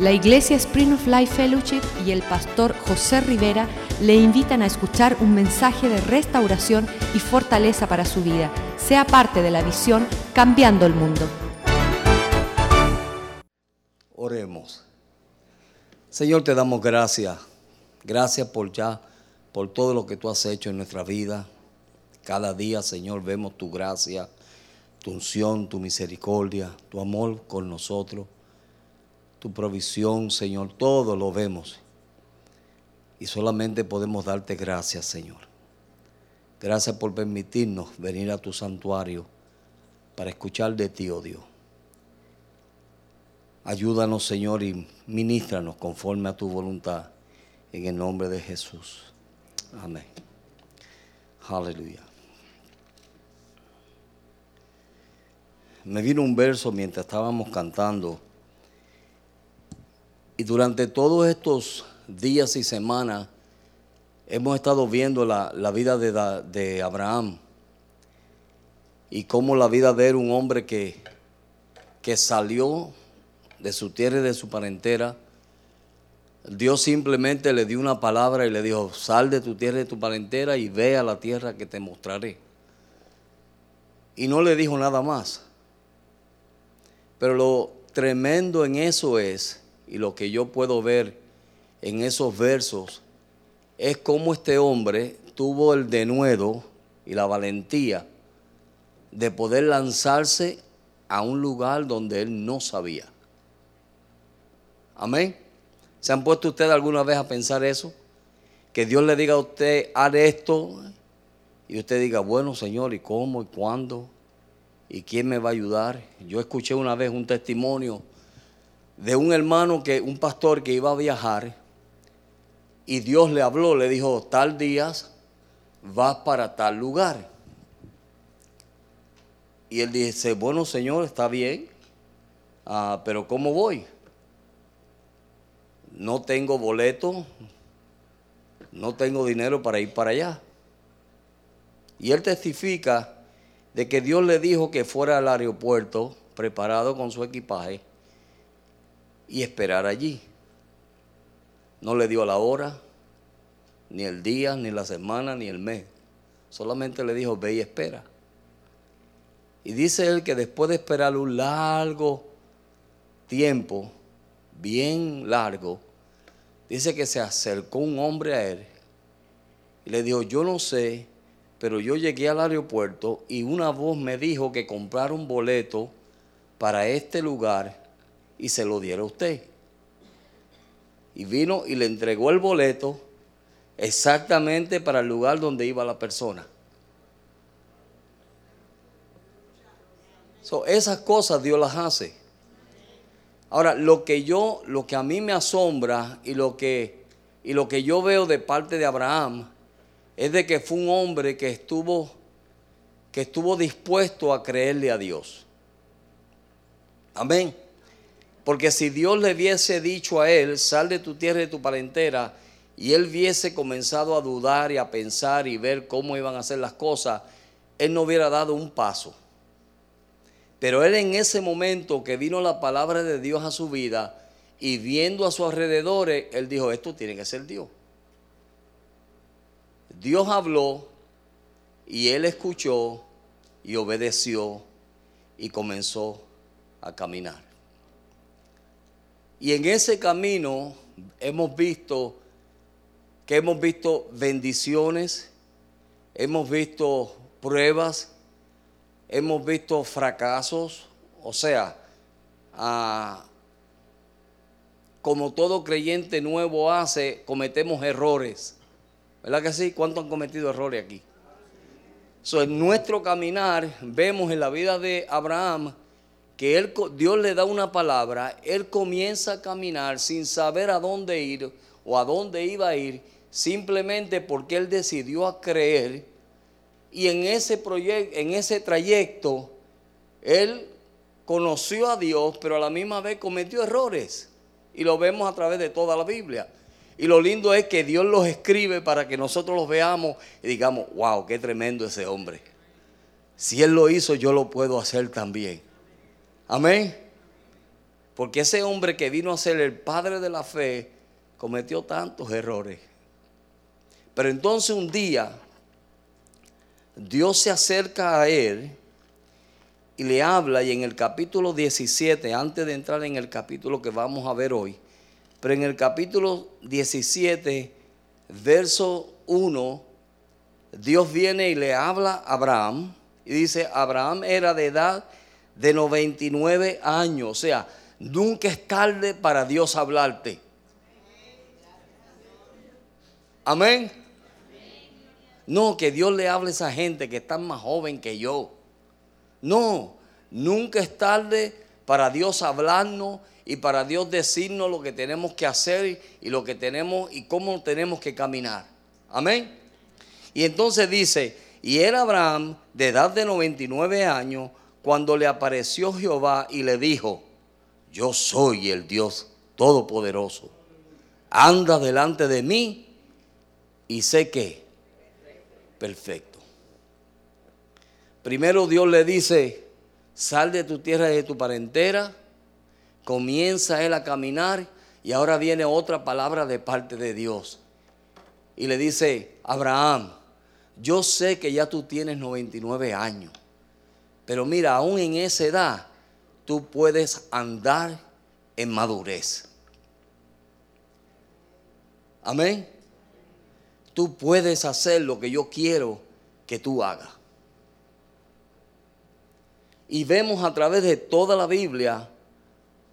La Iglesia Spring of Life Fellowship y el pastor José Rivera le invitan a escuchar un mensaje de restauración y fortaleza para su vida. Sea parte de la visión Cambiando el Mundo. Oremos. Señor, te damos gracias. Gracias por ya, por todo lo que tú has hecho en nuestra vida. Cada día, Señor, vemos tu gracia, tu unción, tu misericordia, tu amor con nosotros tu provisión, Señor, todo lo vemos. Y solamente podemos darte gracias, Señor. Gracias por permitirnos venir a tu santuario para escuchar de ti, oh Dios. Ayúdanos, Señor, y ministranos conforme a tu voluntad. En el nombre de Jesús. Amén. Aleluya. Me vino un verso mientras estábamos cantando y durante todos estos días y semanas hemos estado viendo la, vida de, de, Abraham y cómo la vida de él, un hombre que, que salió de su tierra y de su parentela, Dios simplemente le dio una palabra y le dijo, sal de tu tierra y de tu parentela y ve a la tierra que te mostraré. Y no le dijo nada más. Pero lo tremendo en eso es y lo que yo puedo ver en esos versos es cómo este hombre tuvo el denuedo y la valentía de poder lanzarse a un lugar donde él no sabía. Amén. ¿Se han puesto ustedes alguna vez a pensar eso? Que Dios le diga a usted, haz esto, y usted diga, bueno Señor, ¿y cómo? ¿Y cuándo? ¿Y quién me va a ayudar? Yo escuché una vez un testimonio de un hermano que, un pastor que iba a viajar y Dios le habló, le dijo, tal día vas para tal lugar. Y él dice, bueno Señor, está bien, ah, pero ¿cómo voy? No tengo boleto, no tengo dinero para ir para allá. Y él testifica de que Dios le dijo que fuera al aeropuerto preparado con su equipaje y esperar allí. No le dio la hora, ni el día, ni la semana, ni el mes. Solamente le dijo, ve y espera. Y dice él que después de esperar un largo tiempo, bien largo, dice que se acercó un hombre a él y le dijo, yo no sé, pero yo llegué al aeropuerto y una voz me dijo que comprara un boleto para este lugar y se lo diera a usted. Y vino y le entregó el boleto exactamente para el lugar donde iba la persona. esas cosas Dios las hace. Ahora, lo que yo, lo que a mí me asombra y lo que, y lo que yo veo de parte de Abraham es de que fue un hombre que estuvo, que estuvo dispuesto a creerle a Dios. Amén. Porque si Dios le hubiese dicho a él, sal de tu tierra y de tu parentela, y él hubiese comenzado a dudar y a pensar y ver cómo iban a hacer las cosas, él no hubiera dado un paso. Pero él en ese momento que vino la palabra de Dios a su vida y viendo a sus alrededores, él dijo, esto tiene que ser Dios. Dios habló y él escuchó y obedeció y comenzó a caminar. Y en ese camino hemos visto que hemos visto bendiciones, hemos visto pruebas, hemos visto fracasos, o sea, ah, como todo creyente nuevo hace, cometemos errores. ¿Verdad que sí? ¿Cuántos han cometido errores aquí? en nuestro caminar vemos en la vida de Abraham que él, Dios le da una palabra, él comienza a caminar sin saber a dónde ir o a dónde iba a ir, simplemente porque él decidió a creer y en ese, en ese trayecto él conoció a Dios, pero a la misma vez cometió errores. Y lo vemos a través de toda la Biblia. Y lo lindo es que Dios los escribe para que nosotros los veamos y digamos, wow, qué tremendo ese hombre. Si Él lo hizo, yo lo puedo hacer también. Amén. Porque ese hombre que vino a ser el padre de la fe cometió tantos errores. Pero entonces un día Dios se acerca a él y le habla y en el capítulo 17, antes de entrar en el capítulo que vamos a ver hoy, pero en el capítulo 17, verso 1, Dios viene y le habla a Abraham y dice, Abraham era de edad de 99 años, o sea, nunca es tarde para Dios hablarte. Amén. No, que Dios le hable a esa gente que está más joven que yo. No, nunca es tarde para Dios hablarnos y para Dios decirnos lo que tenemos que hacer y lo que tenemos y cómo tenemos que caminar. Amén. Y entonces dice, y era Abraham de edad de 99 años cuando le apareció Jehová y le dijo, yo soy el Dios Todopoderoso. Anda delante de mí y sé que perfecto. Primero Dios le dice, sal de tu tierra y de tu parentela, comienza él a caminar y ahora viene otra palabra de parte de Dios. Y le dice, Abraham, yo sé que ya tú tienes 99 años, pero mira, aún en esa edad, tú puedes andar en madurez. Amén tú puedes hacer lo que yo quiero que tú hagas. Y vemos a través de toda la Biblia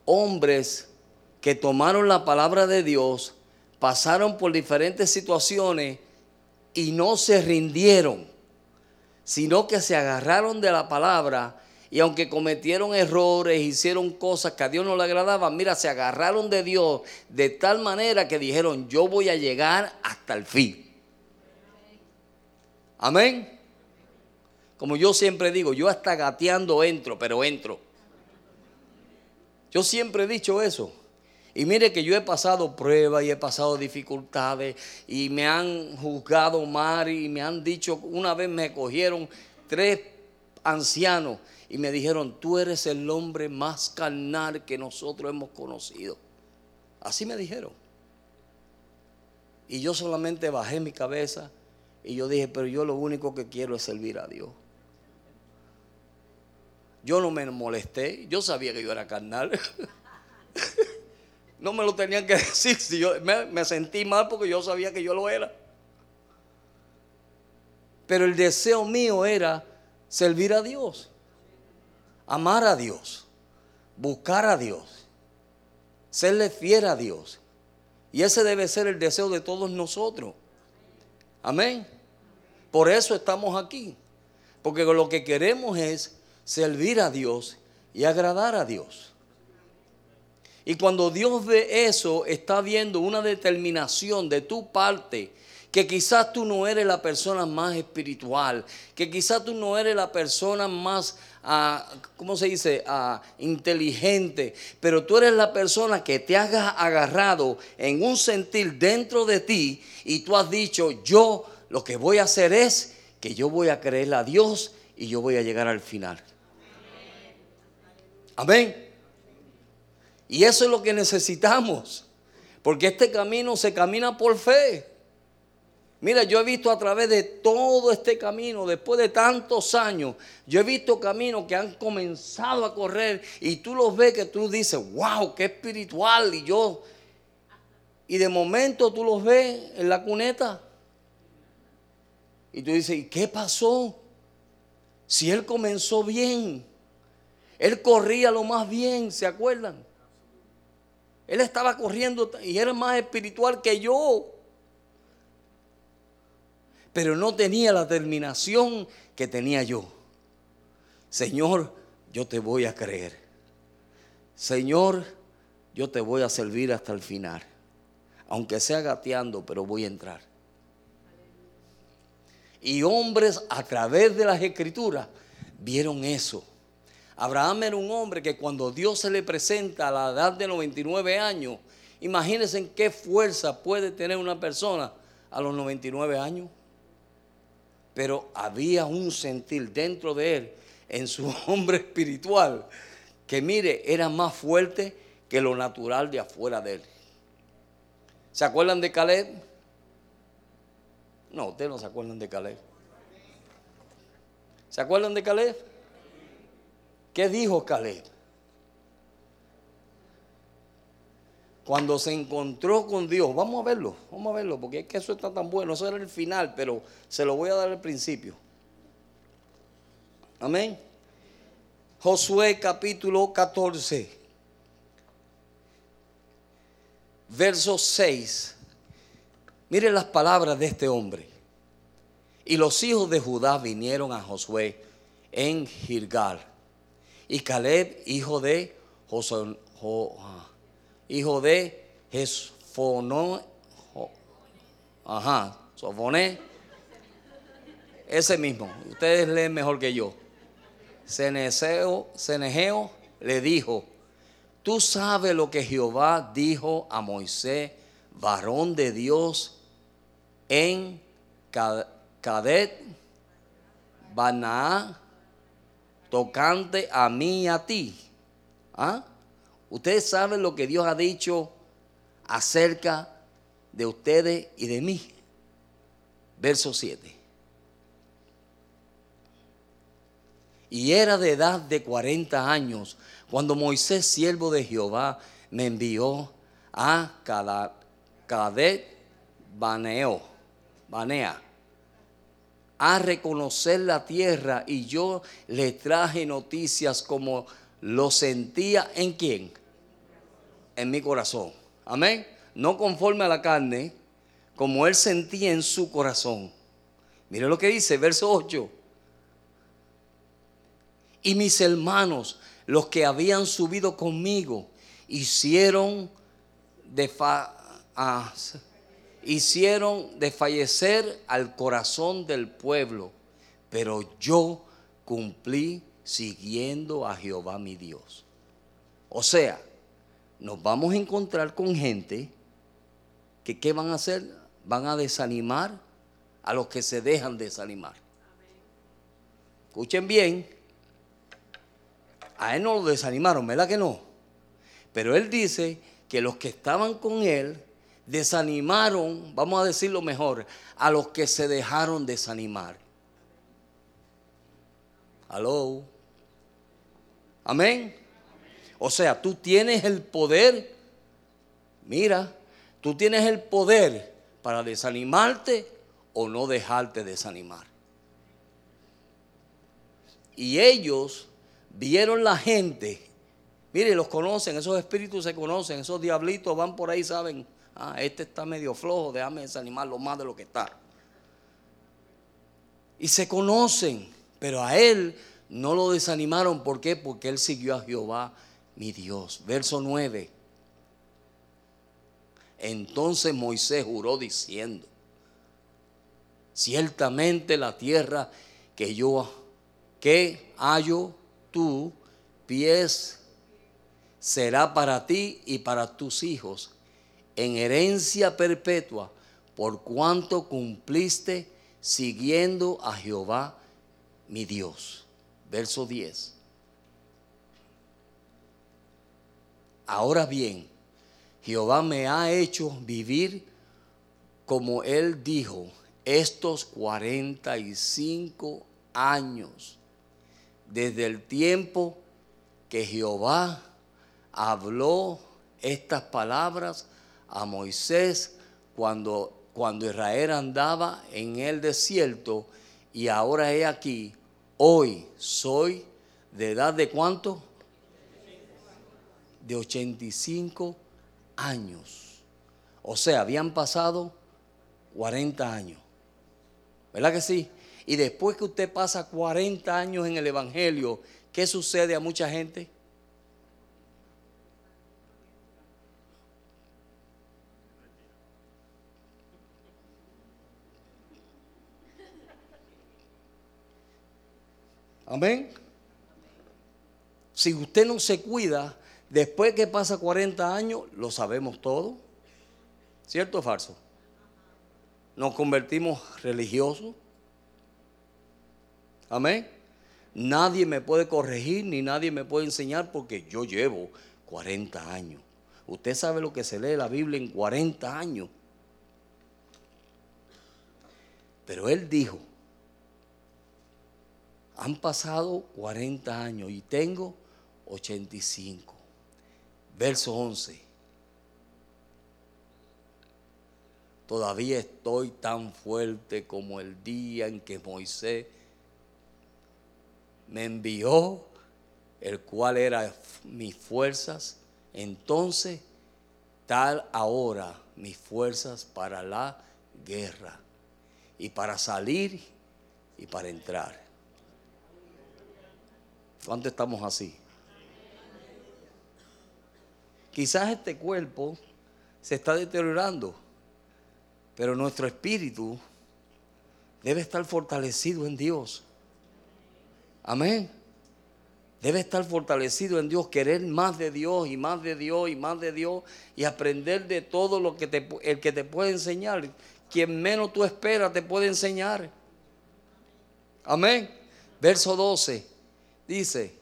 hombres que tomaron la palabra de Dios, pasaron por diferentes situaciones y no se rindieron, sino que se agarraron de la palabra y aunque cometieron errores, hicieron cosas que a Dios no le agradaban, mira, se agarraron de Dios de tal manera que dijeron, yo voy a llegar hasta el fin. Amén. Como yo siempre digo, yo hasta gateando entro, pero entro. Yo siempre he dicho eso. Y mire que yo he pasado pruebas y he pasado dificultades y me han juzgado mal y me han dicho, una vez me cogieron tres ancianos y me dijeron, tú eres el hombre más carnal que nosotros hemos conocido. Así me dijeron. Y yo solamente bajé mi cabeza y yo dije, pero yo lo único que quiero es servir a Dios. Yo no me molesté, yo sabía que yo era carnal. no me lo tenían que decir, si yo me, me sentí mal porque yo sabía que yo lo era. Pero el deseo mío era servir a Dios, amar a Dios, buscar a Dios, serle fiel a Dios. Y ese debe ser el deseo de todos nosotros. Amén. Por eso estamos aquí. Porque lo que queremos es servir a Dios y agradar a Dios. Y cuando Dios ve eso, está viendo una determinación de tu parte, que quizás tú no eres la persona más espiritual, que quizás tú no eres la persona más, ah, ¿cómo se dice?, ah, inteligente, pero tú eres la persona que te has agarrado en un sentir dentro de ti y tú has dicho, yo lo que voy a hacer es que yo voy a creerle a Dios y yo voy a llegar al final. Amén. Y eso es lo que necesitamos. Porque este camino se camina por fe. Mira, yo he visto a través de todo este camino, después de tantos años, yo he visto caminos que han comenzado a correr y tú los ves que tú dices, wow, qué espiritual. Y yo, y de momento tú los ves en la cuneta y tú dices, ¿y qué pasó? Si él comenzó bien, él corría lo más bien, ¿se acuerdan? Él estaba corriendo y era más espiritual que yo. Pero no tenía la terminación que tenía yo. Señor, yo te voy a creer. Señor, yo te voy a servir hasta el final. Aunque sea gateando, pero voy a entrar y hombres a través de las escrituras vieron eso. Abraham era un hombre que cuando Dios se le presenta a la edad de 99 años, imagínense en qué fuerza puede tener una persona a los 99 años. Pero había un sentir dentro de él, en su hombre espiritual, que mire, era más fuerte que lo natural de afuera de él. ¿Se acuerdan de Caleb? No, ustedes no se acuerdan de Caleb. ¿Se acuerdan de Caleb? ¿Qué dijo Caleb? Cuando se encontró con Dios, vamos a verlo, vamos a verlo, porque es que eso está tan bueno, eso era el final, pero se lo voy a dar al principio. Amén. Josué capítulo 14, verso 6. Mire las palabras de este hombre. Y los hijos de Judá vinieron a Josué en Gilgal. Y Caleb, hijo de Josué, hijo de Jesfonó, ajá, Sofoné, ese mismo, ustedes leen mejor que yo. Cenegeo, Cenegeo le dijo, tú sabes lo que Jehová dijo a Moisés, varón de Dios, en Cadet, Baná, tocante a mí y a ti. ¿Ah? Ustedes saben lo que Dios ha dicho acerca de ustedes y de mí. Verso 7. Y era de edad de 40 años cuando Moisés, siervo de Jehová, me envió a Cadet Baneo, Banea, a reconocer la tierra y yo le traje noticias como lo sentía en quién? En mi corazón. Amén. No conforme a la carne, como él sentía en su corazón. Mire lo que dice, verso 8. Y mis hermanos, los que habían subido conmigo, hicieron de ah, hicieron desfallecer al corazón del pueblo, pero yo cumplí siguiendo a Jehová mi Dios. O sea, nos vamos a encontrar con gente que ¿qué van a hacer? Van a desanimar a los que se dejan desanimar. Escuchen bien, a él no lo desanimaron, ¿verdad que no? Pero él dice que los que estaban con él desanimaron, vamos a decirlo mejor, a los que se dejaron desanimar. Aló. Amén. O sea, tú tienes el poder, mira, tú tienes el poder para desanimarte o no dejarte desanimar. Y ellos vieron la gente, mire, los conocen, esos espíritus se conocen, esos diablitos van por ahí, saben, ah, este está medio flojo, déjame desanimarlo más de lo que está. Y se conocen, pero a él no lo desanimaron. ¿Por qué? Porque él siguió a Jehová, mi Dios. Verso 9. Entonces Moisés juró diciendo, ciertamente la tierra que yo, que hallo tú, pies, será para ti y para tus hijos en herencia perpetua, por cuanto cumpliste siguiendo a Jehová, mi Dios verso 10. Ahora bien, Jehová me ha hecho vivir como él dijo estos 45 años, desde el tiempo que Jehová habló estas palabras a Moisés cuando, cuando Israel andaba en el desierto y ahora he aquí Hoy soy de edad de cuánto? De 85 años. O sea, habían pasado 40 años. ¿Verdad que sí? Y después que usted pasa 40 años en el Evangelio, ¿qué sucede a mucha gente? Amén. Si usted no se cuida, después que pasa 40 años, lo sabemos todo. ¿Cierto o falso? Nos convertimos religiosos. Amén. Nadie me puede corregir ni nadie me puede enseñar porque yo llevo 40 años. Usted sabe lo que se lee la Biblia en 40 años. Pero él dijo, han pasado 40 años y tengo 85. Verso 11. Todavía estoy tan fuerte como el día en que Moisés me envió, el cual era mis fuerzas. Entonces, tal ahora mis fuerzas para la guerra y para salir y para entrar. ¿Cuánto estamos así? Quizás este cuerpo se está deteriorando, pero nuestro espíritu debe estar fortalecido en Dios. Amén. Debe estar fortalecido en Dios, querer más de Dios y más de Dios y más de Dios y aprender de todo lo que te, el que te puede enseñar. Quien menos tú esperas te puede enseñar. Amén. Verso 12 dice,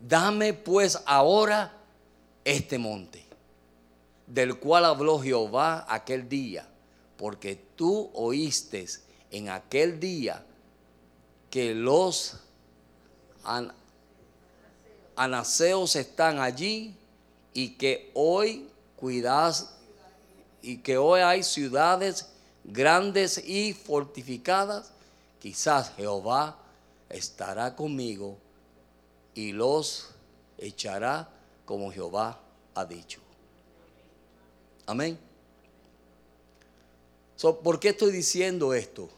dame pues ahora este monte, del cual habló Jehová aquel día, porque tú oíste en aquel día que los anaseos están allí y que hoy cuidas y que hoy hay ciudades grandes y fortificadas, quizás Jehová estará conmigo y los echará como Jehová ha dicho. Amén. ¿Por qué estoy diciendo esto?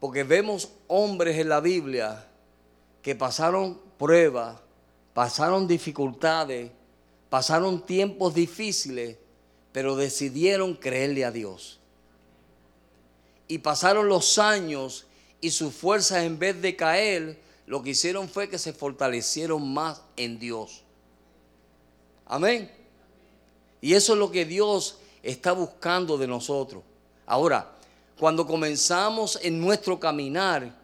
Porque vemos hombres en la Biblia que pasaron pruebas, pasaron dificultades, pasaron tiempos difíciles, pero decidieron creerle a Dios. Y pasaron los años y sus fuerzas en vez de caer, lo que hicieron fue que se fortalecieron más en Dios. Amén. Y eso es lo que Dios está buscando de nosotros. Ahora, cuando comenzamos en nuestro caminar,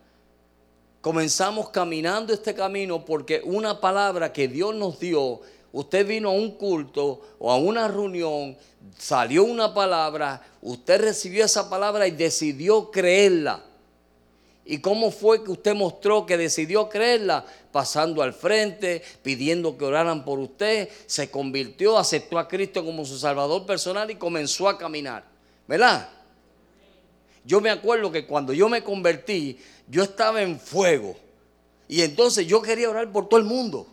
comenzamos caminando este camino porque una palabra que Dios nos dio, usted vino a un culto o a una reunión, salió una palabra, usted recibió esa palabra y decidió creerla. ¿Y cómo fue que usted mostró que decidió creerla? Pasando al frente, pidiendo que oraran por usted, se convirtió, aceptó a Cristo como su Salvador personal y comenzó a caminar. ¿Verdad? Yo me acuerdo que cuando yo me convertí, yo estaba en fuego. Y entonces yo quería orar por todo el mundo.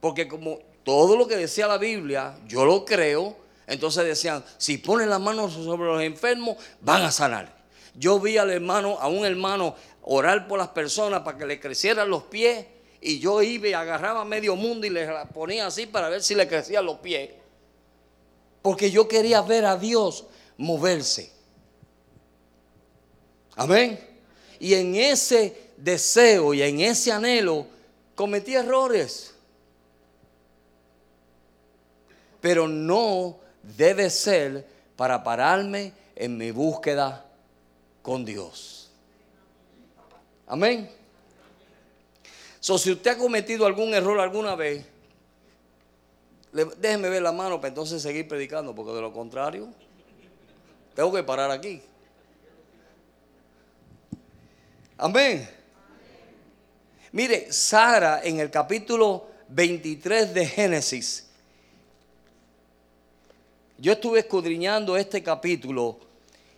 Porque como todo lo que decía la Biblia, yo lo creo, entonces decían, si ponen las manos sobre los enfermos, van a sanar. Yo vi al hermano, a un hermano orar por las personas para que le crecieran los pies y yo iba y agarraba medio mundo y le ponía así para ver si le crecían los pies. Porque yo quería ver a Dios moverse. Amén. Y en ese deseo y en ese anhelo cometí errores. Pero no debe ser para pararme en mi búsqueda con Dios. Amén. So, si usted ha cometido algún error alguna vez, déjeme ver la mano para entonces seguir predicando, porque de lo contrario, tengo que parar aquí. Amén. Mire, Sara en el capítulo 23 de Génesis, yo estuve escudriñando este capítulo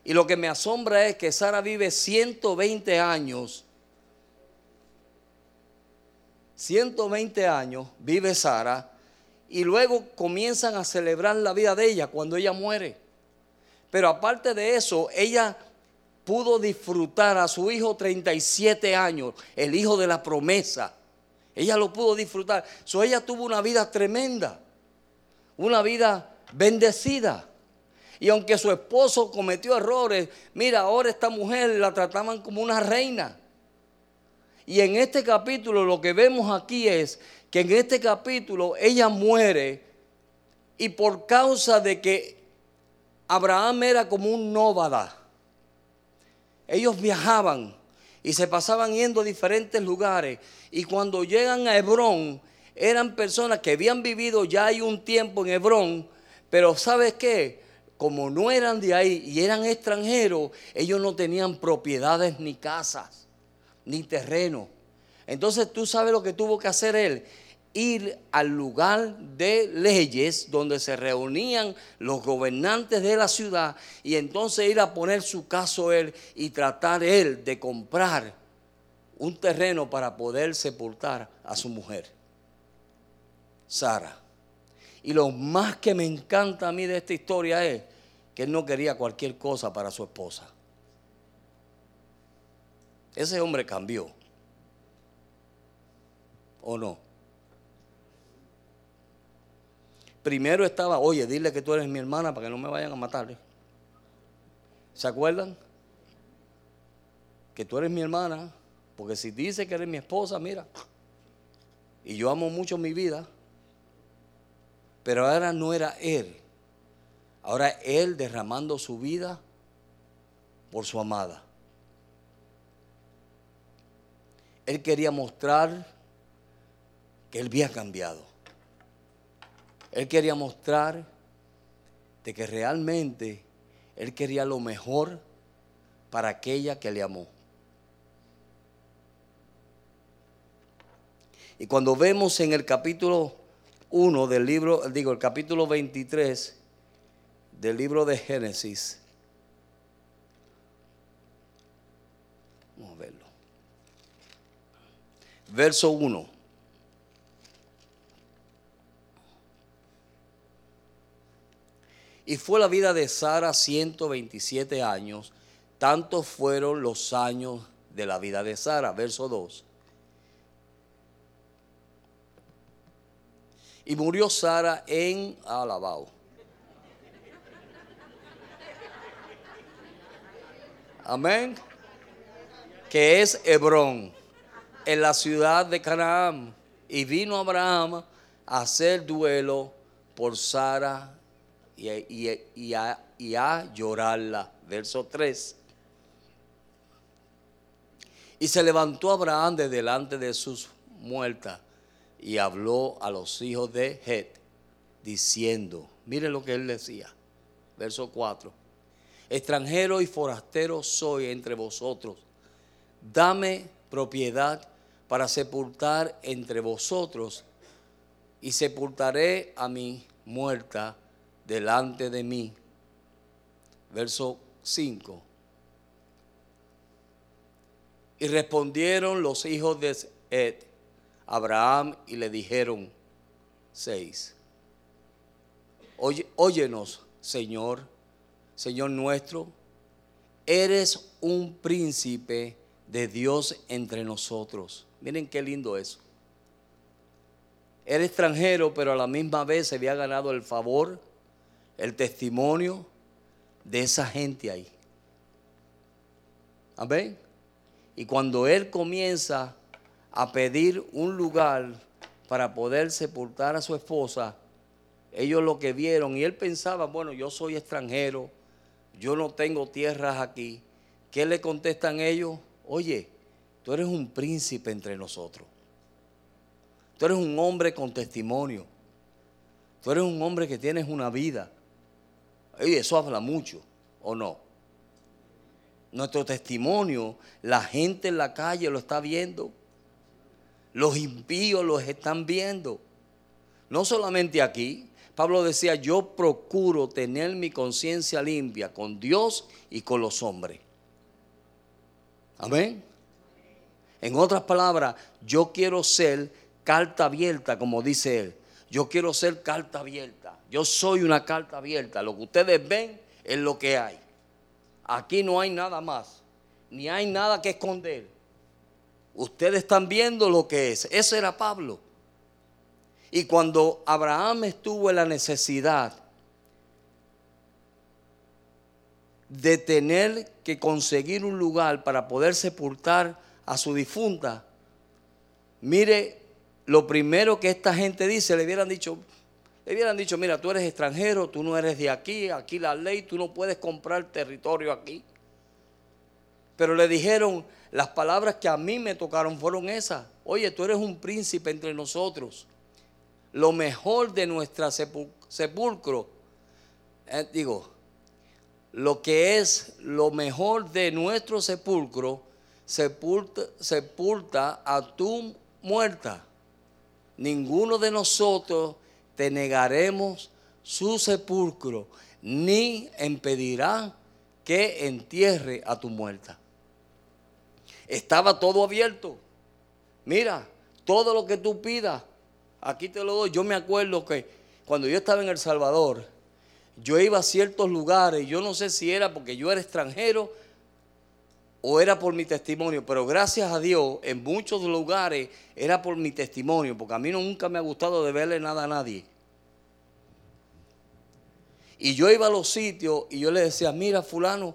y lo que me asombra es que Sara vive 120 años. 120 años vive Sara y luego comienzan a celebrar la vida de ella cuando ella muere. Pero aparte de eso, ella pudo disfrutar a su hijo 37 años, el hijo de la promesa. Ella lo pudo disfrutar. So, ella tuvo una vida tremenda, una vida bendecida. Y aunque su esposo cometió errores, mira, ahora esta mujer la trataban como una reina. Y en este capítulo lo que vemos aquí es que en este capítulo ella muere y por causa de que Abraham era como un nóvada, ellos viajaban y se pasaban yendo a diferentes lugares. Y cuando llegan a Hebrón, eran personas que habían vivido ya hay un tiempo en Hebrón, pero ¿sabes qué? Como no eran de ahí y eran extranjeros, ellos no tenían propiedades ni casas, ni terreno. Entonces tú sabes lo que tuvo que hacer él ir al lugar de leyes donde se reunían los gobernantes de la ciudad y entonces ir a poner su caso él y tratar él de comprar un terreno para poder sepultar a su mujer, Sara. Y lo más que me encanta a mí de esta historia es que él no quería cualquier cosa para su esposa. Ese hombre cambió. ¿O no? Primero estaba, oye, dile que tú eres mi hermana para que no me vayan a matar. ¿Se acuerdan? Que tú eres mi hermana, porque si dice que eres mi esposa, mira, y yo amo mucho mi vida, pero ahora no era él, ahora él derramando su vida por su amada. Él quería mostrar que él había cambiado. Él quería mostrar de que realmente Él quería lo mejor para aquella que le amó. Y cuando vemos en el capítulo 1 del libro, digo, el capítulo 23 del libro de Génesis, vamos a verlo. Verso 1. Y fue la vida de Sara 127 años. Tantos fueron los años de la vida de Sara. Verso 2. Y murió Sara en Alabao. Amén. Que es Hebrón, en la ciudad de Canaán. Y vino Abraham a hacer duelo por Sara y, a, llorarla. Verso 3. Y se levantó Abraham de delante de sus muertas y habló a los hijos de Het, diciendo, miren lo que él decía, verso 4, extranjero y forastero soy entre vosotros, dame propiedad para sepultar entre vosotros y sepultaré a mi muerta delante de mí. Verso 5. Y respondieron los hijos de Ed, Abraham, y le dijeron, 6. Oye, óyenos, Señor, Señor nuestro, eres un príncipe de Dios entre nosotros. Miren qué lindo eso. Era extranjero, pero a la misma vez se había ganado el favor el testimonio de esa gente ahí. Amén. Y cuando él comienza a pedir un lugar para poder sepultar a su esposa, ellos lo que vieron, y él pensaba, bueno, yo soy extranjero, yo no tengo tierras aquí. ¿Qué le contestan ellos? Oye, tú eres un príncipe entre nosotros. Tú eres un hombre con testimonio. Tú eres un hombre que tienes una vida. Y eso habla mucho, ¿o no? Nuestro testimonio, la gente en la calle lo está viendo. Los impíos los están viendo. No solamente aquí. Pablo decía, yo procuro tener mi conciencia limpia con Dios y con los hombres. Amén. En otras palabras, yo quiero ser carta abierta, como dice él. Yo quiero ser carta abierta. Yo soy una carta abierta. Lo que ustedes ven es lo que hay. Aquí no hay nada más. Ni hay nada que esconder. Ustedes están viendo lo que es. Ese era Pablo. Y cuando Abraham estuvo en la necesidad de tener que conseguir un lugar para poder sepultar a su difunta, mire lo primero que esta gente dice, le hubieran dicho, le hubieran dicho, mira, tú eres extranjero, tú no eres de aquí, aquí la ley, tú no puedes comprar territorio aquí. Pero le dijeron, las palabras que a mí me tocaron fueron esas. Oye, tú eres un príncipe entre nosotros. Lo mejor de nuestra sepulcro, eh, digo, lo que es lo mejor de nuestro sepulcro, sepulta, sepulta a tu muerta. Ninguno de nosotros te negaremos su sepulcro, ni impedirá que entierre a tu muerta. Estaba todo abierto. Mira, todo lo que tú pidas, aquí te lo doy. Yo me acuerdo que cuando yo estaba en El Salvador, yo iba a ciertos lugares, yo no sé si era porque yo era extranjero o era por mi testimonio, pero gracias a Dios en muchos lugares era por mi testimonio, porque a mí nunca me ha gustado de verle nada a nadie. Y yo iba a los sitios y yo le decía, mira fulano,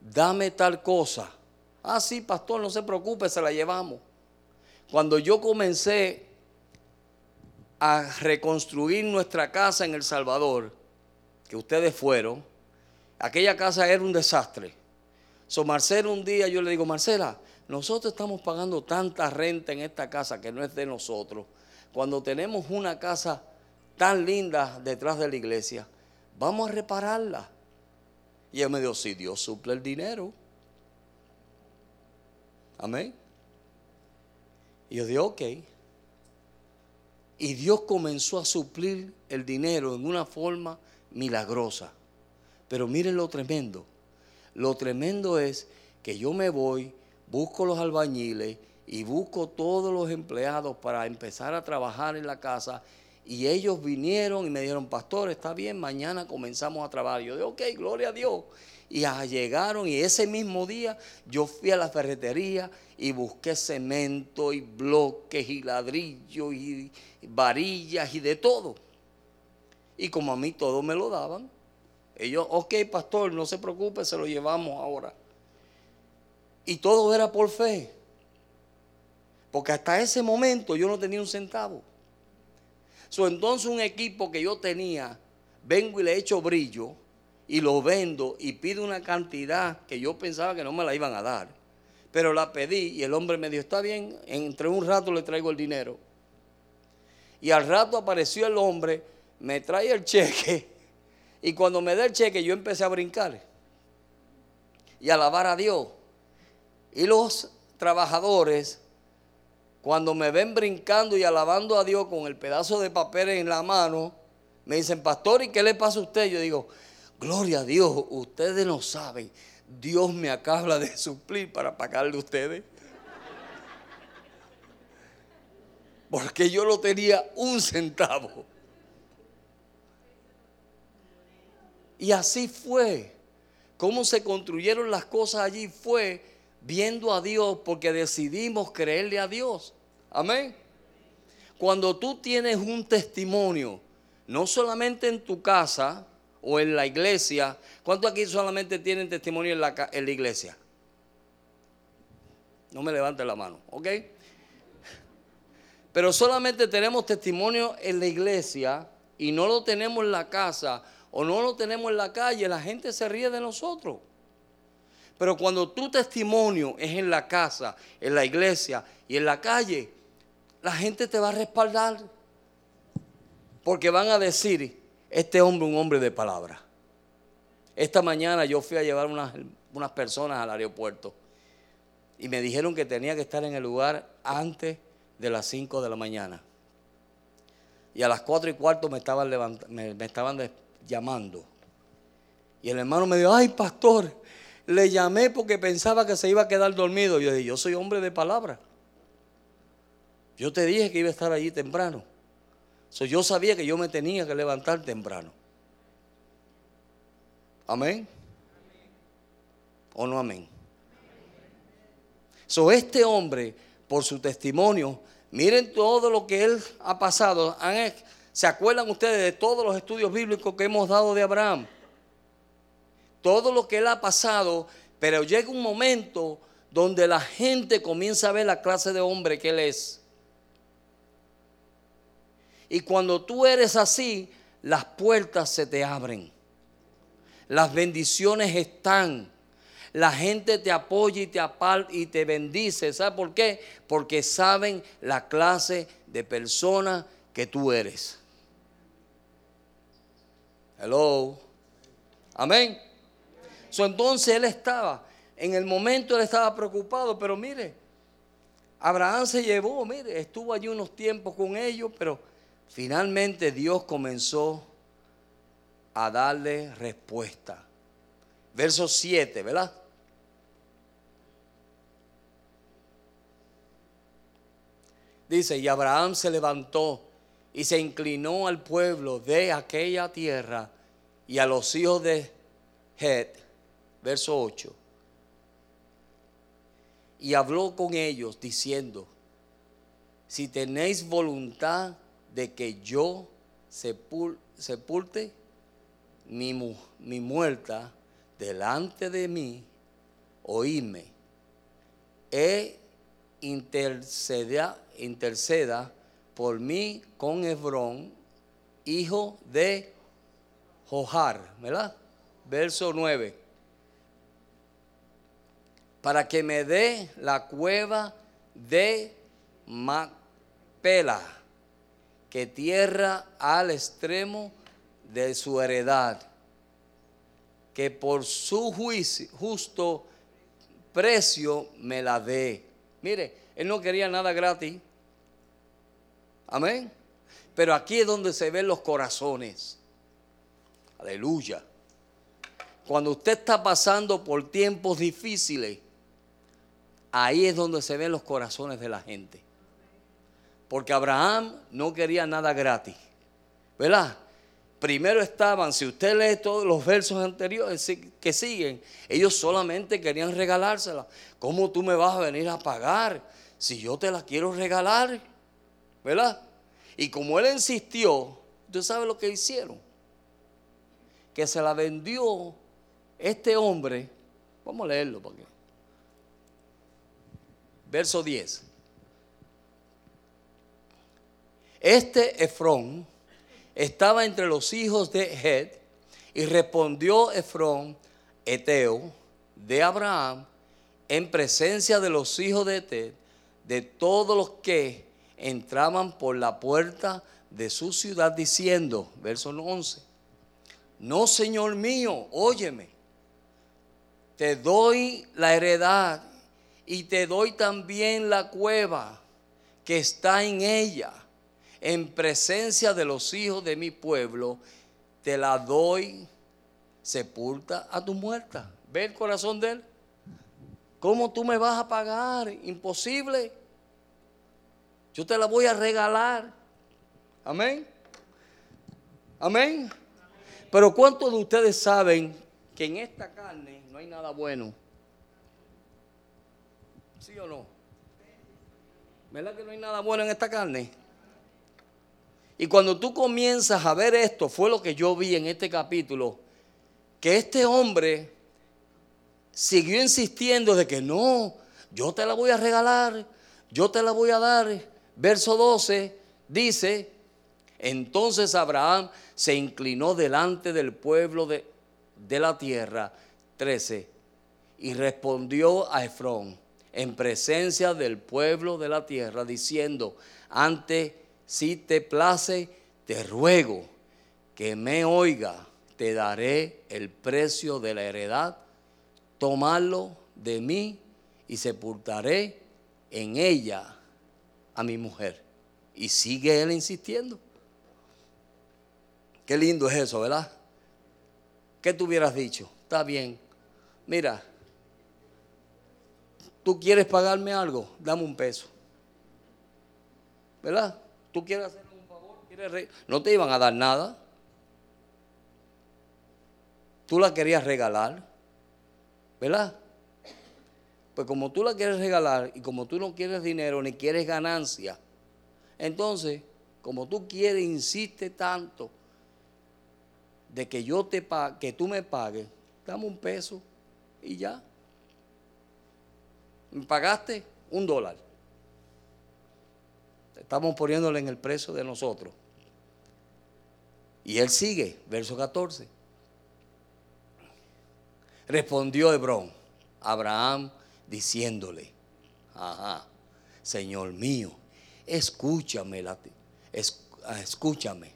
dame tal cosa. Ah, sí, pastor, no se preocupe, se la llevamos. Cuando yo comencé a reconstruir nuestra casa en El Salvador, que ustedes fueron, aquella casa era un desastre. So Marcela un día yo le digo, Marcela, nosotros estamos pagando tanta renta en esta casa que no es de nosotros. Cuando tenemos una casa tan linda detrás de la iglesia, vamos a repararla. Y él me dijo, si Dios suple el dinero. Amén. Y yo dije, ok. Y Dios comenzó a suplir el dinero en una forma milagrosa. Pero miren lo tremendo. Lo tremendo es que yo me voy, busco los albañiles y busco todos los empleados para empezar a trabajar en la casa. Y ellos vinieron y me dijeron, pastor, está bien, mañana comenzamos a trabajar. Yo dije, ok, gloria a Dios. Y llegaron y ese mismo día yo fui a la ferretería y busqué cemento y bloques y ladrillos y varillas y de todo. Y como a mí todo me lo daban, ellos, ok, pastor, no se preocupe, se lo llevamos ahora. Y todo era por fe. Porque hasta ese momento yo no tenía un centavo. Entonces un equipo que yo tenía, vengo y le echo brillo y lo vendo y pido una cantidad que yo pensaba que no me la iban a dar. Pero la pedí y el hombre me dijo, está bien, entre un rato le traigo el dinero. Y al rato apareció el hombre, me trae el cheque y cuando me da el cheque yo empecé a brincar y alabar a Dios. Y los trabajadores, cuando me ven brincando y alabando a Dios con el pedazo de papel en la mano, me dicen, pastor, ¿y qué le pasa a usted? Yo digo, gloria a Dios, ustedes no saben, Dios me acaba de suplir para pagarle a ustedes. Porque yo no tenía un centavo. Y así fue. Cómo se construyeron las cosas allí fue viendo a Dios porque decidimos creerle a Dios. Amén. Cuando tú tienes un testimonio, no solamente en tu casa o en la iglesia, ¿cuántos aquí solamente tienen testimonio en la, iglesia? No me levante la mano, ¿ok? Pero solamente tenemos testimonio en la iglesia y no lo tenemos en la casa o no lo tenemos en la calle, la gente se ríe de nosotros. Pero cuando tu testimonio es en la casa, en la iglesia y en la calle, la gente te va a respaldar. Porque van a decir, este hombre un hombre de palabra. Esta mañana yo fui a llevar unas, unas personas al aeropuerto y me dijeron que tenía que estar en el lugar antes de las 5 de la mañana. Y a las 4 y cuarto me estaban, me, me estaban llamando. Y el hermano me dijo, ay pastor, le llamé porque pensaba que se iba a quedar dormido. Yo dije, yo soy hombre de palabra. Yo te dije que iba a estar allí temprano. Yo sabía que yo me tenía que levantar temprano. Amén. ¿O no amén? So, este hombre, por su testimonio, miren todo lo que él ha pasado. ¿Se acuerdan ustedes de todos los estudios bíblicos que hemos dado de Abraham? Todo lo que él ha pasado, pero llega un momento donde la gente comienza a ver la clase de hombre que él es. Y cuando tú eres así, las puertas se te abren. Las bendiciones están. La gente te apoya y te y te bendice. ¿Sabe por qué? Porque saben la clase de persona que tú eres. Hello. Amén. Entonces él estaba, en el momento él estaba preocupado, pero mire, Abraham se llevó, mire, estuvo allí unos tiempos con ellos, pero finalmente Dios comenzó a darle respuesta. Verso 7, ¿verdad? Dice, y Abraham se levantó y se inclinó al pueblo de aquella tierra y a los hijos de Het, verso 8. Y habló con ellos diciendo, si tenéis voluntad de que yo sepulte mi, muerta delante de mí, oíme. E interceda, interceda por mí con Hebrón, hijo de Jojar, ¿verdad? Verso 9. Para que me dé la cueva de Macpela, que tierra al extremo de su heredad, que por su justo precio me la dé. Mire, él no quería nada gratis. Amén. Pero aquí es donde se ven los corazones. Aleluya. Cuando usted está pasando por tiempos difíciles, ahí es donde se ven los corazones de la gente. Porque Abraham no quería nada gratis. ¿Verdad? Primero estaban, si usted lee todos los versos anteriores que siguen, ellos solamente querían regalársela. ¿Cómo tú me vas a venir a pagar si yo te la quiero regalar? ¿Verdad? Y como él insistió, ¿tú sabes lo que hicieron? Que se la vendió este hombre. Vamos a leerlo porque. Verso 10. Este Efrón estaba entre los hijos de Het y respondió Efrón, Eteo, de Abraham, en presencia de los hijos de Het, de todos los que entraban por la puerta de su ciudad diciendo, verso 11, no Señor mío, óyeme, te doy la heredad y te doy también la cueva que está en ella en presencia de los hijos de mi pueblo, te la doy, sepulta a tu muerta. ¿Ve el corazón de él? ¿Cómo tú me vas a pagar? Imposible. Yo te la voy a regalar. Amén. Amén. Pero ¿cuántos de ustedes saben que en esta carne no hay nada bueno? ¿Sí o no? ¿Verdad que no hay nada bueno en esta carne? Y cuando tú comienzas a ver esto, fue lo que yo vi en este capítulo, que este hombre siguió insistiendo de que no, yo te la voy a regalar, yo te la voy a dar. Verso 12 dice, entonces Abraham se inclinó delante del pueblo de, de la tierra. 13. Y respondió a Efrón en presencia del pueblo de la tierra, diciendo, ante si te place, te ruego que me oiga, te daré el precio de la heredad, tomarlo de mí y sepultaré en ella a mi mujer. Y sigue él insistiendo. Qué lindo es eso, ¿verdad? ¿Qué tú hubieras dicho? Está bien. Mira, tú quieres pagarme algo, dame un peso. ¿Verdad? Tú quieres hacer un favor, no te iban a dar nada. Tú la querías regalar, ¿verdad? Pues como tú la quieres regalar y como tú no quieres dinero ni quieres ganancia, entonces, como tú quieres, insiste tanto de que yo te que tú me pagues, dame un peso y ya. Me pagaste un dólar. Estamos poniéndole en el precio de nosotros. Y él sigue, verso 14. Respondió Hebrón, Abraham, diciéndole, Señor mío, escúchame, ah, escúchame,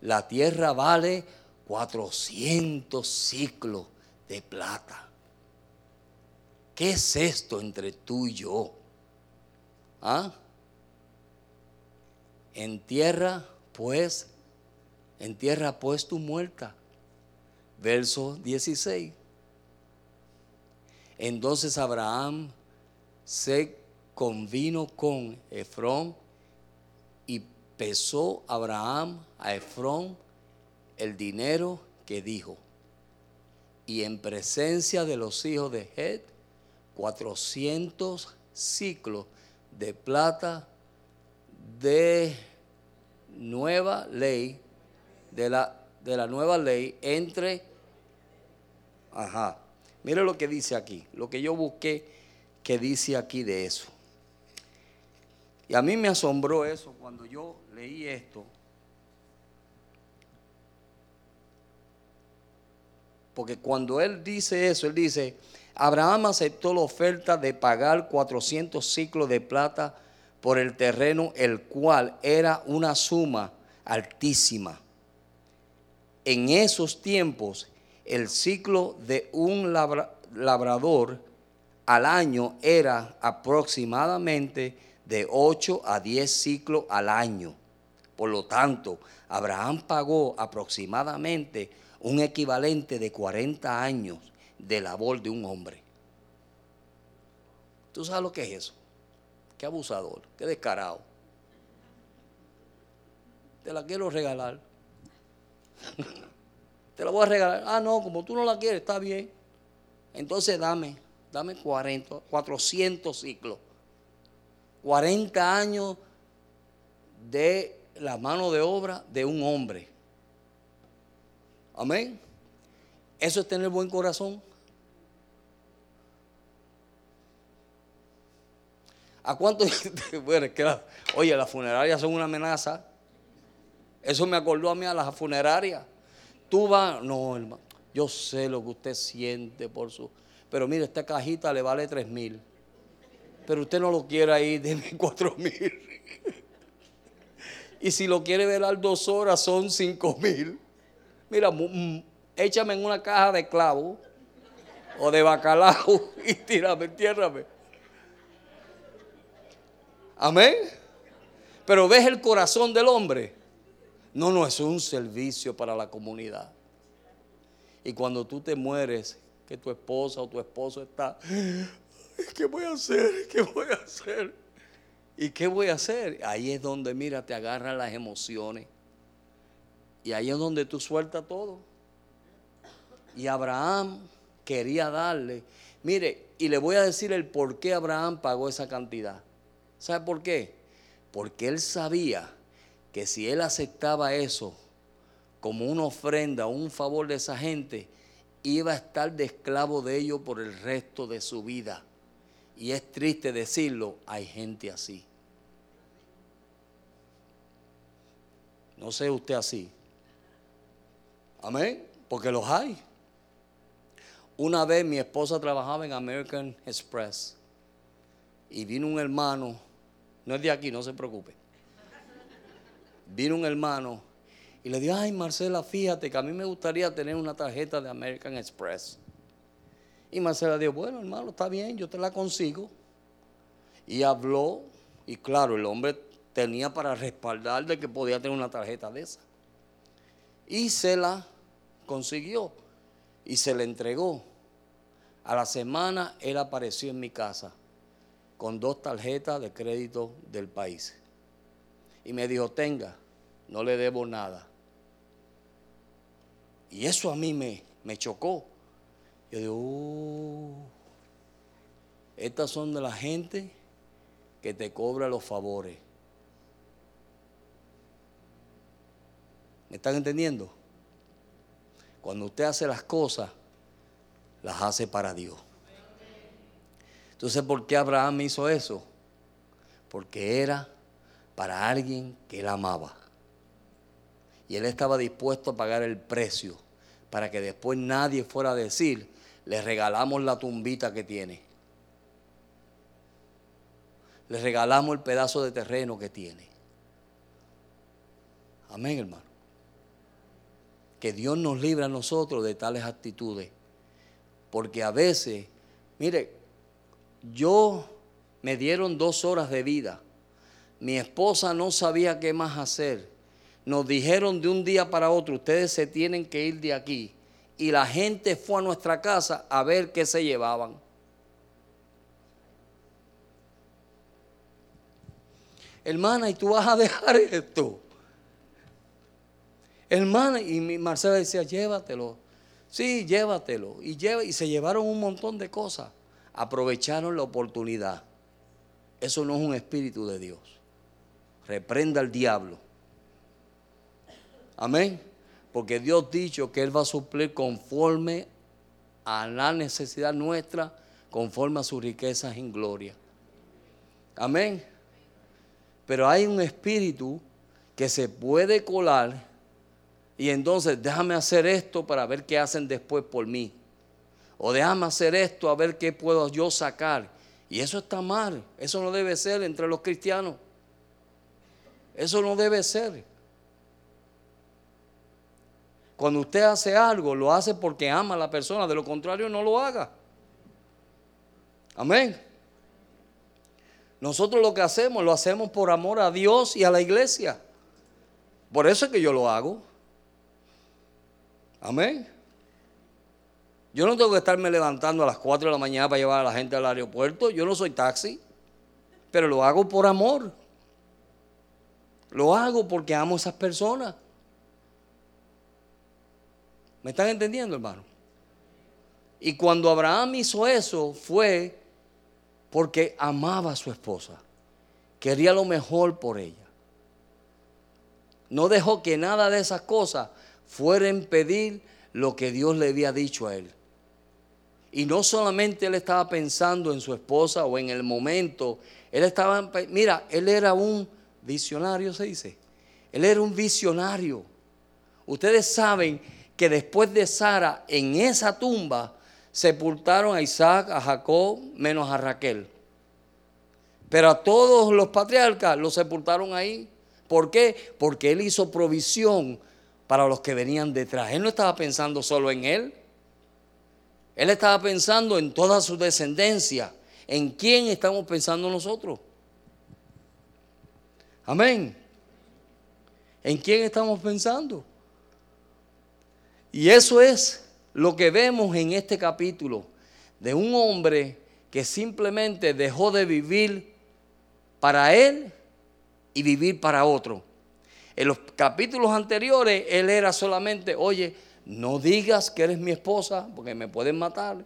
la tierra vale 400 ciclos de plata. ¿Qué es esto entre tú y yo? ¿Ah? En tierra, pues, en tierra pues tu muerta. Verso 16. Entonces Abraham se convino con Efrón y pesó Abraham a Efrón el dinero que dijo. Y en presencia de los hijos de Het, 400 ciclos de plata de nueva ley, de la, de la nueva ley entre, ajá, mire lo que dice aquí, lo que yo busqué que dice aquí de eso. Y a mí me asombró eso cuando yo leí esto. Porque cuando él dice eso, él dice, Abraham aceptó la oferta de pagar 400 ciclos de plata por el terreno, el cual era una suma altísima. En esos tiempos, el ciclo de un labrador al año era aproximadamente de 8 a 10 ciclos al año. Por lo tanto, Abraham pagó aproximadamente un equivalente de 40 años de labor de un hombre. ¿Tú sabes lo que es eso? Qué abusador, qué descarado. Te la quiero regalar. Te la voy a regalar. Ah, no, como tú no la quieres, está bien. Entonces dame, dame 40, 400 ciclos. 40 años de la mano de obra de un hombre. Amén. Eso es tener buen corazón. ¿A cuánto? bueno, que oye, las funerarias son una amenaza. Eso me acordó a mí a las funerarias. Tú vas, no, hermano, yo sé lo que usted siente por su... Pero mire, esta cajita le vale tres mil pero usted no lo quiere ahí, deme cuatro mil. y si lo quiere velar dos horas, son cinco mil. Mira, échame en una caja de clavo o de bacalao y tírame, entiérrame. Amén. Pero ves el corazón del hombre. No, no, es un servicio para la comunidad. Y cuando tú te mueres, que tu esposa o tu esposo está ¿qué voy a hacer? ¿Qué voy a hacer? ¿Y qué voy a hacer? Ahí es donde, mira, te agarran las emociones. Y ahí es donde tú sueltas todo. Y Abraham quería darle. Mire, y le voy a decir el por qué Abraham pagó esa cantidad. ¿Sabe por qué? Porque él sabía que si él aceptaba eso como una ofrenda un favor de esa gente, iba a estar de esclavo de ellos por el resto de su vida. Y es triste decirlo, hay gente así. No sé usted así. Amén, porque los hay. Una vez mi esposa trabajaba en American Express y vino un hermano, no es de aquí, no se preocupe. Vino un hermano y le dijo, ay Marcela, fíjate que a mí me gustaría tener una tarjeta de American Express. Y Marcela dijo, bueno hermano, está bien, yo te la consigo. Y habló, y claro, el hombre tenía para respaldar de que podía tener una tarjeta de esa. Y se la consiguió y se la entregó. A la semana él apareció en mi casa con dos tarjetas de crédito del país. Y me dijo, tenga, no le debo nada. Y eso a mí me, me chocó. Yo digo, uh, estas son de la gente que te cobra los favores. ¿Me están entendiendo? Cuando usted hace las cosas, las hace para Dios. Entonces, ¿por qué Abraham hizo eso? Porque era para alguien que él amaba. Y él estaba dispuesto a pagar el precio para que después nadie fuera a decir, le regalamos la tumbita que tiene. Le regalamos el pedazo de terreno que tiene. Amén, hermano. Que Dios nos libre a nosotros de tales actitudes. Porque a veces, mire, yo me dieron dos horas de vida. Mi esposa no sabía qué más hacer. Nos dijeron de un día para otro, ustedes se tienen que ir de aquí. Y la gente fue a nuestra casa a ver qué se llevaban. Hermana, ¿y tú vas a dejar esto? Hermana, y mi Marcela decía, llévatelo. Sí, llévatelo. Y, lleva, y se llevaron un montón de cosas. Aprovecharon la oportunidad. Eso no es un espíritu de Dios. Reprenda al diablo. Amén. Porque Dios dicho que Él va a suplir conforme a la necesidad nuestra, conforme a sus riquezas en gloria. Amén. Pero hay un espíritu que se puede colar y entonces déjame hacer esto para ver qué hacen después por mí. O déjame hacer esto a ver qué puedo yo sacar. Y eso está mal. Eso no debe ser entre los cristianos. Eso no debe ser. Cuando usted hace algo, lo hace porque ama a la persona. De lo contrario, no lo haga. Amén. Nosotros lo que hacemos, lo hacemos por amor a Dios y a la iglesia. Por eso es que yo lo hago. Amén. Yo no tengo que estarme levantando a las 4 de la mañana para llevar a la gente al aeropuerto. Yo no soy taxi, pero lo hago por amor. Lo hago porque amo a esas personas. ¿Me están entendiendo, hermano? Y cuando Abraham hizo eso fue porque amaba a su esposa, quería lo mejor por ella. No dejó que nada de esas cosas fuera a impedir lo que Dios le había dicho a él. Y no solamente él estaba pensando en su esposa o en el momento, él estaba, mira, él era un visionario, se dice. Él era un visionario. Ustedes saben que después de Sara, en esa tumba, sepultaron a Isaac, a Jacob, menos a Raquel. Pero a todos los patriarcas los sepultaron ahí. ¿Por qué? Porque él hizo provisión para los que venían detrás. Él no estaba pensando solo en él. Él estaba pensando en toda su descendencia. ¿En quién estamos pensando nosotros? Amén. ¿En quién estamos pensando? Y eso es lo que vemos en este capítulo de un hombre que simplemente dejó de vivir para él y vivir para otro. En los capítulos anteriores él era solamente, oye, no digas que eres mi esposa porque me pueden matar.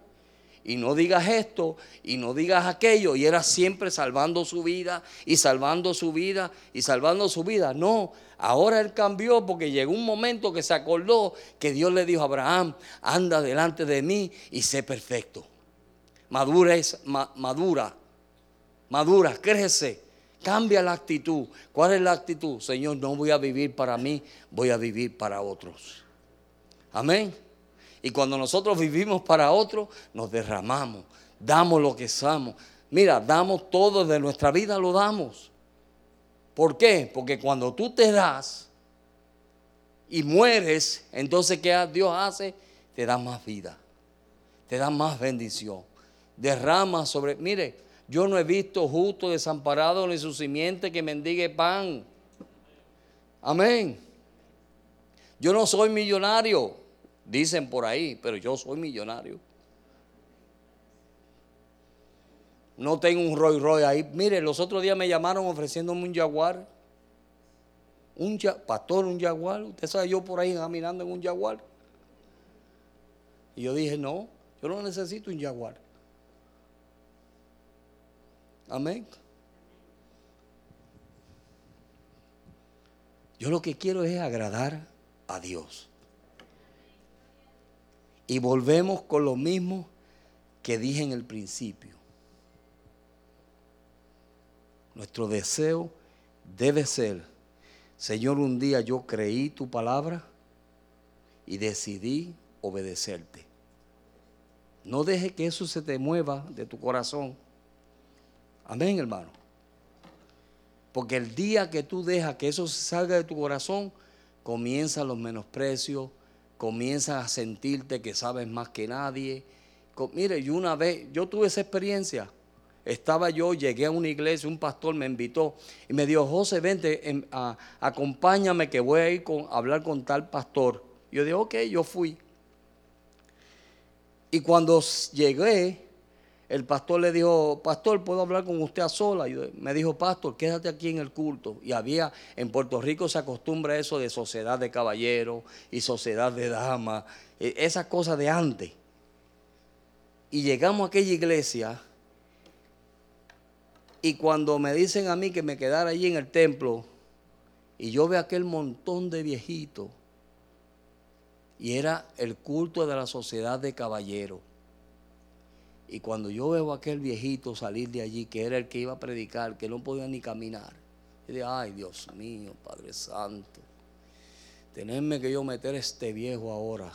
Y no digas esto y no digas aquello. Y era siempre salvando su vida y salvando su vida y salvando su vida. No, Ahora él cambió porque llegó un momento que se acordó que Dios le dijo a Abraham, anda delante de mí y sé perfecto. Madura es madura, madura, crece, cambia la actitud. ¿Cuál es la actitud? Señor, no voy a vivir para mí, voy a vivir para otros. Amén. Y cuando nosotros vivimos para otros, nos derramamos, damos lo que somos. Mira, damos todo de nuestra vida, lo damos. ¿Por qué? Porque cuando tú te das y mueres, entonces ¿qué Dios hace? Te da más vida, te da más bendición, derrama sobre... Mire, yo no he visto justo desamparado ni su simiente que mendigue pan. Amén. Yo no soy millonario, dicen por ahí, pero yo soy millonario. No tengo un Roy Roy ahí. Mire, los otros días me llamaron ofreciéndome un jaguar. Un pastor, un jaguar. Usted sabe, yo por ahí caminando en un jaguar. Y yo dije, no, yo no necesito un jaguar. Amén. Yo lo que quiero es agradar a Dios. Y volvemos con lo mismo que dije en el principio. Nuestro deseo debe ser, Señor, un día yo creí tu palabra y decidí obedecerte. No deje que eso se te mueva de tu corazón. Amén, hermano. Porque el día que tú dejas que eso salga de tu corazón, comienzan los menosprecios, comienzas a sentirte que sabes más que nadie. mire, yo una vez, yo tuve esa experiencia. Estaba yo, llegué a una iglesia, un pastor me invitó y me dijo, José, vente, acompáñame que voy a ir a hablar con tal pastor. Yo dije, ok, yo fui. Y cuando llegué, el pastor le dijo, pastor, ¿puedo hablar con usted a sola? Y me dijo, pastor, quédate aquí en el culto. Y había, en Puerto Rico se acostumbra eso de sociedad de caballeros y sociedad de damas, e, esas cosas de antes. Y llegamos a aquella iglesia y cuando me dicen a mí que me quedara allí en el templo y yo veo aquel montón de viejitos y era el culto de la sociedad de caballeros. Y cuando yo veo a aquel viejito salir de allí, que era el que iba a predicar, que no podía ni caminar, yo dije, ay Dios mío, Padre Santo, tenerme que yo meter a este viejo ahora.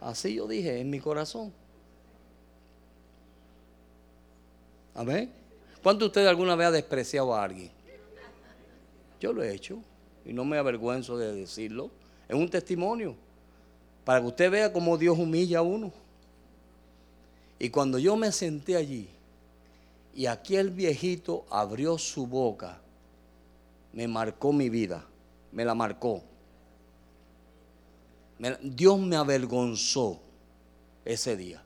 Así yo dije en mi corazón. Amén. ¿Cuánto usted alguna vez ha despreciado a alguien? Yo lo he hecho y no me avergüenzo de decirlo. Es un testimonio. Para que usted vea cómo Dios humilla a uno. Y cuando yo me senté allí y aquel viejito abrió su boca, me marcó mi vida, me la marcó. Dios me avergonzó ese día.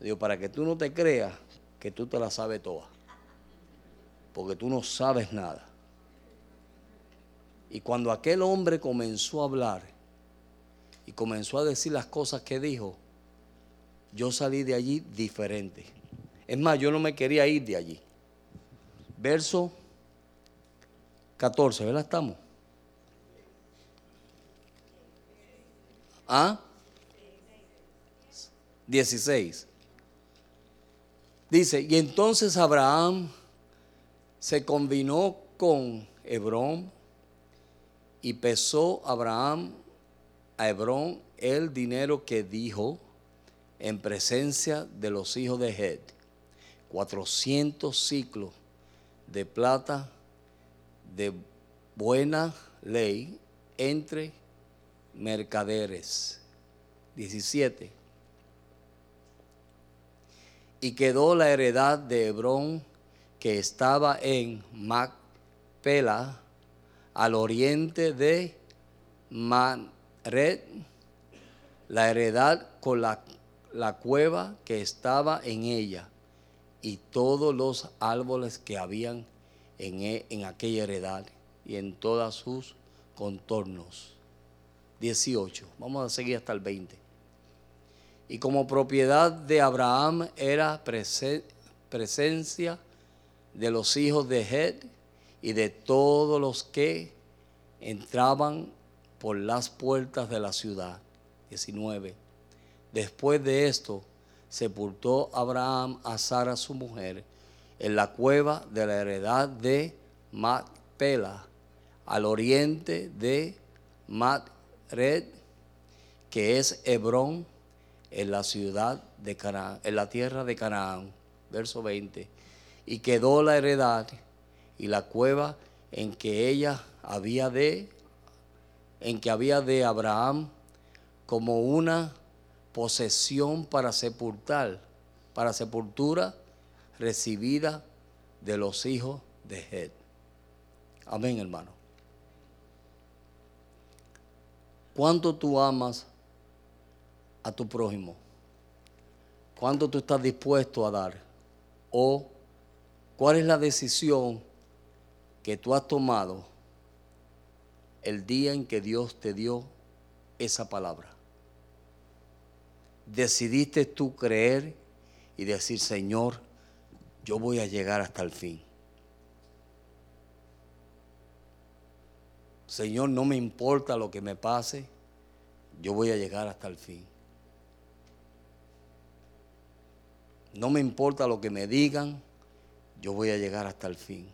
Digo, para que tú no te creas que tú te la sabes toda. Porque tú no sabes nada. Y cuando aquel hombre comenzó a hablar, y comenzó a decir las cosas que dijo, yo salí de allí diferente. Es más, yo no me quería ir de allí. Verso 14, ¿verdad? Estamos. ¿Ah? 16. Dice, y entonces Abraham se combinó con Hebrón y pesó Abraham a Hebrón el dinero que dijo en presencia de los hijos de Het, 400 ciclos de plata de buena ley entre mercaderes. 17. Y quedó la heredad de Hebrón que estaba en Macpela, al oriente de Man red la heredad con la, la cueva que estaba en ella y todos los árboles que habían en, e, en aquella heredad y en todos sus contornos. 18. Vamos a seguir hasta el 20. Y como propiedad de Abraham era presencia de los hijos de Het y de todos los que entraban por las puertas de la ciudad. 19. Después de esto, sepultó Abraham a Sara su mujer en la cueva de la heredad de Matpela, al oriente de Matred, que es Hebrón, en la ciudad de Canaán, en la tierra de Canaán. Verso 20. Y quedó la heredad y la cueva en que ella había de en que había de Abraham como una posesión para sepultar, para sepultura recibida de los hijos de Het. Amén, hermano. ¿Cuánto tú amas a tu prójimo? ¿Cuánto tú estás dispuesto a dar? ¿O cuál es la decisión que tú has tomado? el día en que Dios te dio esa palabra. Decidiste tú creer y decir, Señor, yo voy a llegar hasta el fin. Señor, no me importa lo que me pase, yo voy a llegar hasta el fin. No me importa lo que me digan, yo voy a llegar hasta el fin.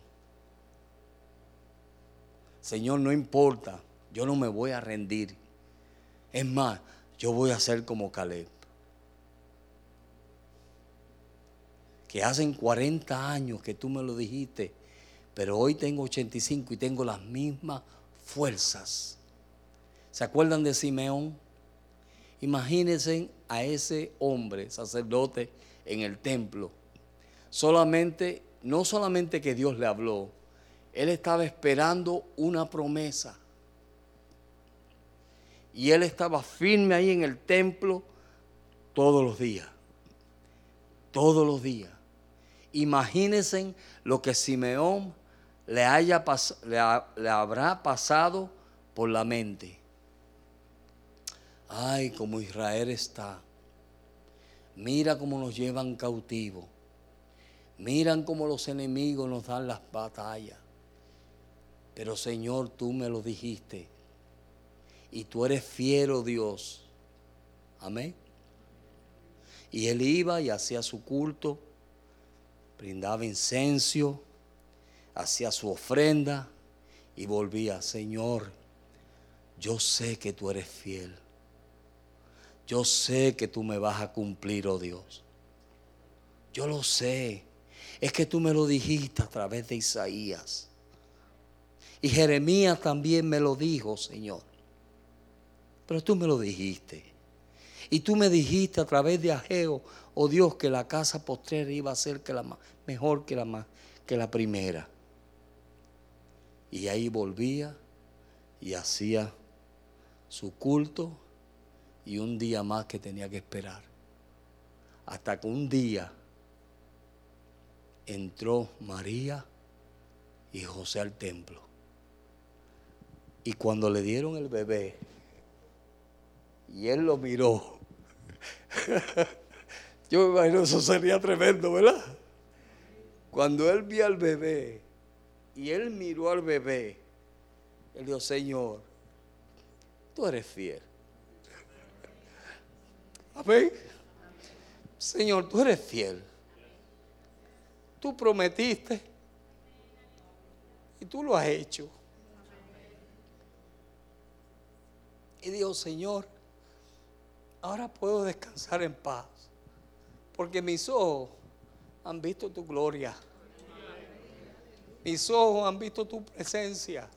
Señor, no importa, yo no me voy a rendir. Es más, yo voy a ser como Caleb. Que hacen 40 años que tú me lo dijiste, pero hoy tengo 85 y tengo la misma fuerzas. ¿Se acuerdan de Simeón? Imagínense a ese hombre, sacerdote, en el templo. Solamente, no solamente que Dios le habló, él estaba esperando una promesa. Y él estaba firme ahí en el templo todos los días. Todos los días. Imagínense lo que Simeón le, haya le, habrá pasado por la mente. Ay, como Israel está. Mira cómo nos llevan cautivos. Miran cómo los enemigos nos dan las batallas. Pero Señor, tú me lo dijiste. Y tú eres fiero Dios. Amén. Y él iba y hacía su culto, brindaba incenso, hacía su ofrenda y volvía, Señor, yo sé que tú eres fiel. Yo sé que tú me vas a cumplir, oh Dios. Yo lo sé. Es que tú me lo dijiste a través de Isaías. Y Jeremías también me lo dijo, Señor. Pero tú me lo dijiste. Y tú me dijiste a través de Ageo, oh Dios, que la casa postrera iba a ser que la, mejor que la, que la primera. Y ahí volvía y hacía su culto y un día más que tenía que esperar. Hasta que un día entró María y José al templo. Y cuando le dieron el bebé, y él lo miró, yo me imagino eso sería tremendo, ¿verdad? Cuando él vio al bebé, y él miró al bebé. Él dijo, Señor, tú eres fiel. Amén. Señor, tú eres fiel. Tú prometiste y tú lo has hecho. Y dijo, Señor, ahora puedo descansar en paz, porque mis ojos han visto tu gloria. Mis ojos han visto tu presencia.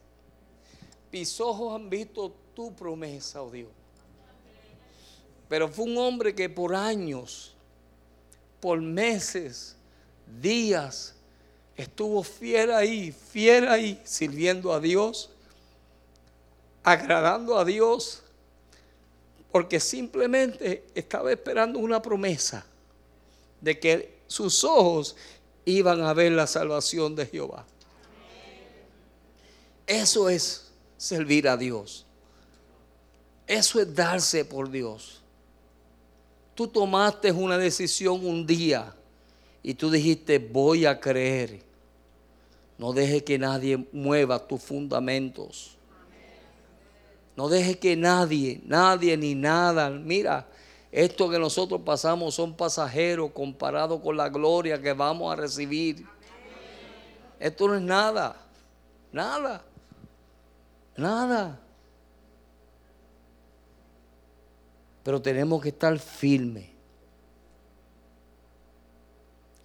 Mis ojos han visto tu promesa, oh Dios. Pero fue un hombre que por años, por meses, días, estuvo fiel ahí, fiel ahí, sirviendo a Dios, agradando a Dios, porque simplemente estaba esperando una promesa de que sus ojos iban a ver la salvación de Jehová. Eso es servir a Dios. Eso es darse por Dios. Tú tomaste una decisión un día y tú dijiste, voy a creer. No deje que nadie mueva tus fundamentos. No deje que nadie, nadie ni nada. Mira, esto que nosotros pasamos son pasajeros comparado con la gloria que vamos a recibir. Esto no es nada, nada. Nada. Pero tenemos que estar firmes.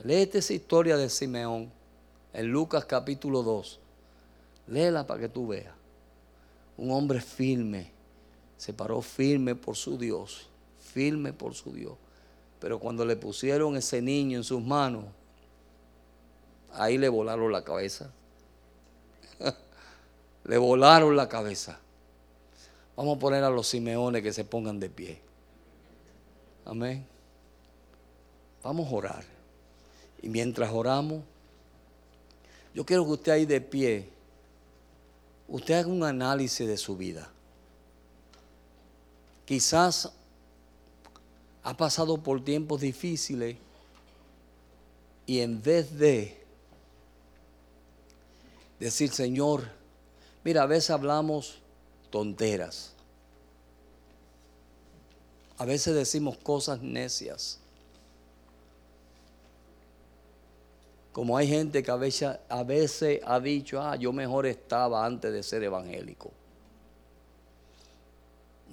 Léete esa historia de Simeón en Lucas capítulo 2. Léela para que tú veas. Un hombre firme. Se paró firme por su Dios. Firme por su Dios. Pero cuando le pusieron ese niño en sus manos, ahí le volaron la cabeza. Le volaron la cabeza. Vamos a poner a los Simeones que se pongan de pie. Amén. Vamos a orar. Y mientras oramos, yo quiero que usted ahí de pie, usted haga un análisis de su vida. Quizás ha pasado por tiempos difíciles y en vez de decir, Señor, Mira, a veces hablamos tonteras. A veces decimos cosas necias. Como hay gente que a veces, ha dicho, ah, yo mejor estaba antes de ser evangélico.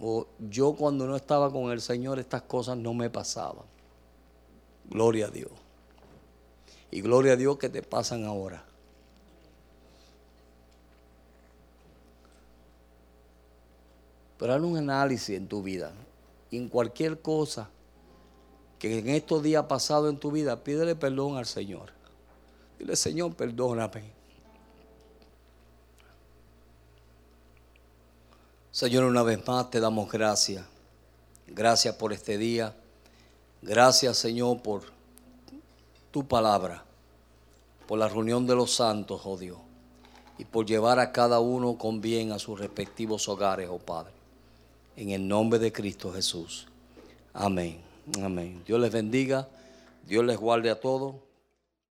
O yo cuando no estaba con el Señor estas cosas no me pasaban. Gloria a Dios. Y gloria a Dios que te pasan ahora. Pero haz un análisis en tu vida. En cualquier cosa que en estos días pasados en tu vida, pídele perdón al Señor. Dile, Señor, perdóname. Señor, una vez más te damos gracias. Gracias por este día. Gracias, Señor, por tu palabra, por la reunión de los santos, oh Dios, y por llevar a cada uno con bien a sus respectivos hogares, oh Padre. En el nombre de Cristo Jesús. Amén. Amén. Dios les bendiga. Dios les guarde a todos.